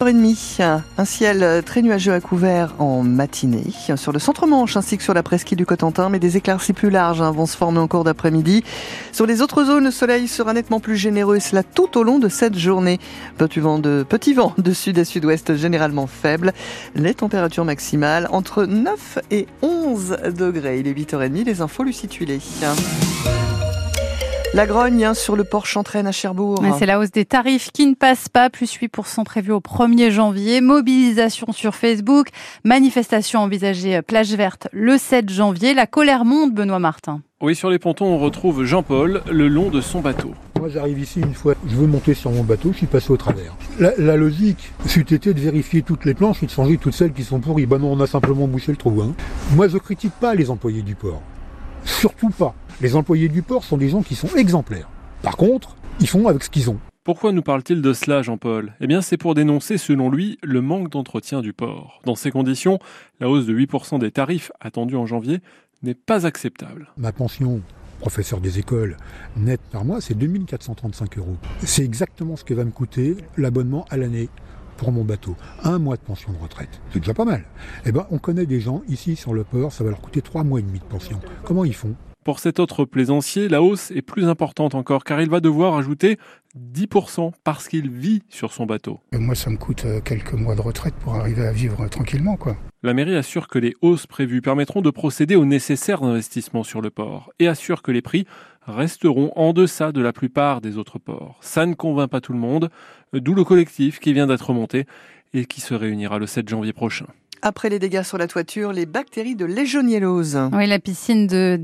h un ciel très nuageux à couvert en matinée sur le centre-manche ainsi que sur la presqu'île du Cotentin, mais des éclaircies plus larges hein, vont se former en cours d'après-midi. Sur les autres zones, le soleil sera nettement plus généreux et cela tout au long de cette journée. Petit vent de, petit vent de sud à sud-ouest généralement faible. Les températures maximales entre 9 et 11 degrés. Il est 8h30, les infos Lucie la grogne hein, sur le port Chantraine à Cherbourg. C'est la hausse des tarifs qui ne passe pas, plus 8% prévu au 1er janvier. Mobilisation sur Facebook, manifestation envisagée euh, plage verte le 7 janvier. La colère monte, Benoît Martin. Oui, sur les pontons, on retrouve Jean-Paul le long de son bateau. Moi, j'arrive ici une fois, je veux monter sur mon bateau, je suis passé au travers. La, logique fut été de vérifier toutes les planches et de changer toutes celles qui sont pourries. Ben non, on a simplement bouché le trou. Hein. Moi, je critique pas les employés du port. Surtout pas. Les employés du port sont des gens qui sont exemplaires. Par contre, ils font avec ce qu'ils ont. Pourquoi nous parle-t-il de cela, Jean-Paul? Eh bien, c'est pour dénoncer, selon lui, le manque d'entretien du port. Dans ces conditions, la hausse de 8% des tarifs attendus en janvier n'est pas acceptable. Ma pension, professeur des écoles, nette par mois, c'est 2435 euros. C'est exactement ce que va me coûter l'abonnement à l'année pour mon bateau. Un mois de pension de retraite. C'est déjà pas mal. Eh ben, on connaît des gens ici sur le port, ça va leur coûter trois mois et demi de pension. Comment ils font? Pour cet autre plaisancier, la hausse est plus importante encore car il va devoir ajouter 10% parce qu'il vit sur son bateau. moi, ça me coûte euh, quelques mois de retraite pour arriver à vivre tranquillement. quoi. La mairie assure que les hausses prévues permettront de procéder aux nécessaires investissements sur le port et assure que les prix resteront en deçà de la plupart des autres ports. Ça ne convainc pas tout le monde, d'où le collectif qui vient d'être monté et qui se réunira le 7 janvier prochain. Après les dégâts sur la toiture, les bactéries de légionnellose. Oui, la piscine de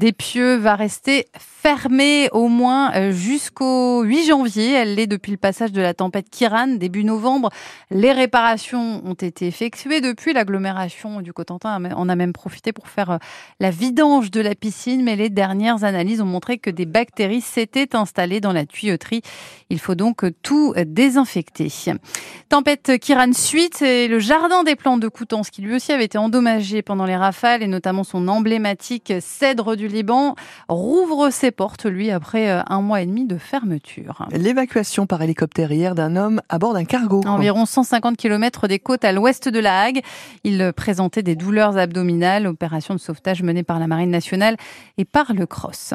va rester fermée au moins euh, jusqu'au 8 janvier. Elle l'est depuis le passage de la tempête Kiran début novembre. Les réparations ont été effectuées depuis. L'agglomération du Cotentin en a même profité pour faire euh, la vidange de la piscine, mais les dernières analyses ont montré que des bactéries s'étaient installées dans la tuyauterie. Il faut donc tout désinfecter. Tempête Kiran suite et le jardin des plantes de Coutances qui lui aussi avait été endommagé pendant les rafales et notamment son emblématique cèdre du Liban, rouvre ses portes, lui, après euh, un mois et demi de fermeture. L'évacuation par hélicoptère hier d'un homme à bord d'un cargo. environ 150 km des côtes à l'ouest de la Hague. Il présentait des douleurs abdominales, opération de sauvetage menée par la Marine nationale et par le Cross.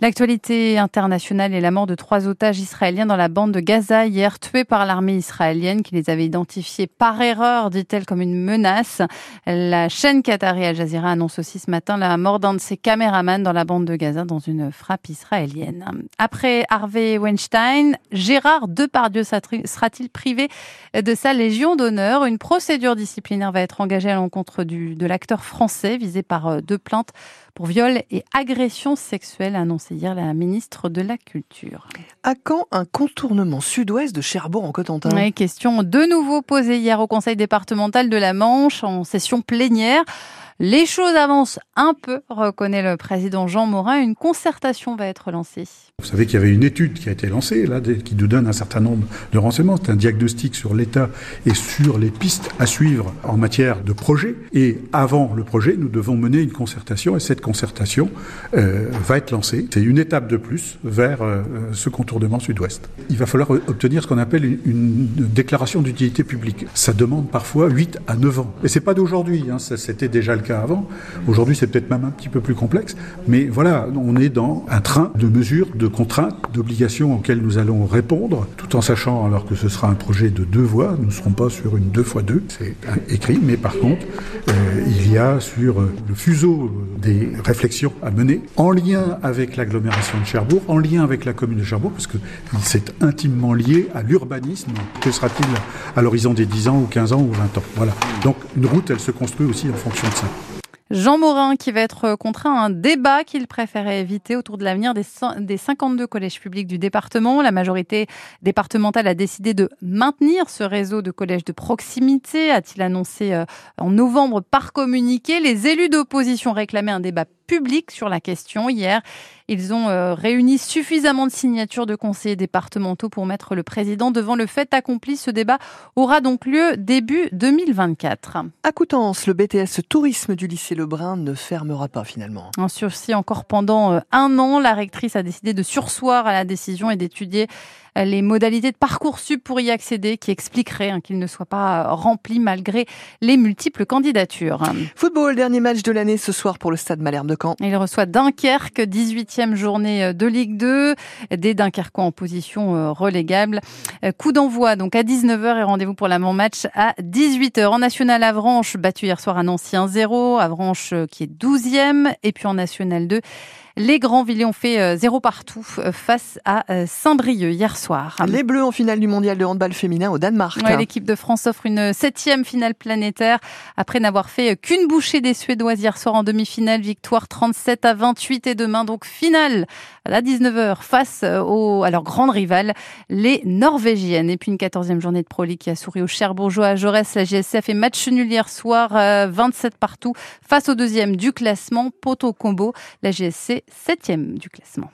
L'actualité internationale est la mort de trois otages israéliens dans la bande de Gaza hier, tués par l'armée israélienne qui les avait identifiés par erreur, dit-elle, comme une menace. La chaîne Qatari Al Jazeera annonce aussi ce matin la mort d'un de ses caméramans dans la bande de Gaza dans une frappe israélienne. Après Harvey Weinstein, Gérard Depardieu sera-t-il privé de sa Légion d'honneur? Une procédure disciplinaire va être engagée à l'encontre de l'acteur français visé par euh, deux plaintes pour viol et agression sexuelle, a annoncé hier la ministre de la Culture. À quand un contournement sud-ouest de Cherbourg en Cotentin? Oui, Question de nouveau posée hier au Conseil départemental de la Manche en session plénière. Les choses avancent un peu, reconnaît le président Jean Morin. Une concertation va être lancée. Vous savez qu'il y avait une étude qui a été lancée, là, qui nous donne un certain nombre de renseignements. C'est un diagnostic sur l'état et sur les pistes à suivre en matière de projet. Et avant le projet, nous devons mener une concertation et cette concertation euh, va être lancée. C'est une étape de plus vers euh, ce contournement sud-ouest. Il va falloir obtenir ce qu'on appelle une, déclaration d'utilité publique. Ça demande parfois 8 à 9 ans. Et c'est pas d'aujourd'hui, hein, c'était déjà le avant. Aujourd'hui, c'est peut-être même un petit peu plus complexe, mais voilà, on est dans un train de mesures, de contraintes, d'obligations auxquelles nous allons répondre, tout en sachant alors que ce sera un projet de deux voies, nous ne serons pas sur une deux fois deux, c'est écrit, mais par contre, euh, il y a sur le fuseau des réflexions à mener, en lien avec l'agglomération de Cherbourg, en lien avec la commune de Cherbourg, parce que c'est intimement lié à l'urbanisme. Que sera-t-il à l'horizon des 10 ans ou 15 ans ou 20 ans Voilà. Donc une route, elle se construit aussi en fonction de ça. Jean Morin qui va être contraint à un débat qu'il préférait éviter autour de l'avenir des, des 52 collèges publics du département. La majorité départementale a décidé de maintenir ce réseau de collèges de proximité, a-t-il annoncé euh, en novembre par communiqué. Les élus d'opposition réclamaient un débat public sur la question hier. Ils ont euh, réuni suffisamment de signatures de conseillers départementaux pour mettre le président devant le fait accompli. Ce débat aura donc lieu début 2024. À Coutances, le BTS tourisme du lycée Lebrun ne fermera pas finalement. Un sursis encore pendant euh, un an. La rectrice a décidé de sursoir à la décision et d'étudier les modalités de Parcoursup pour y accéder qui expliqueraient hein, qu'il ne soit pas rempli malgré les multiples candidatures. Football, dernier match de l'année ce soir pour le stade Malherbe de Caen. Il reçoit Dunkerque, 18e journée de Ligue 2, des Dunkerquois en position euh, relégable. Euh, coup d'envoi donc à 19h et rendez-vous pour l'avant-match à 18h. En National Avranches, battu hier soir à Nancy 1-0, Avranches euh, qui est 12e, et puis en National 2, les Grands Villers ont fait zéro partout face à Saint-Brieuc hier soir. Les Bleus en finale du mondial de handball féminin au Danemark. L'équipe de France offre une septième finale planétaire après n'avoir fait qu'une bouchée des Suédoises hier soir en demi-finale. Victoire 37 à 28 et demain donc finale à 19h face au, à leur grande rivale, les Norvégiennes. Et puis une quatorzième journée de Pro League qui a souri au Cherbourgeois à Jaurès. La GSF et match nul hier soir, 27 partout face au deuxième du classement, Poto Combo. La GSC septième du classement.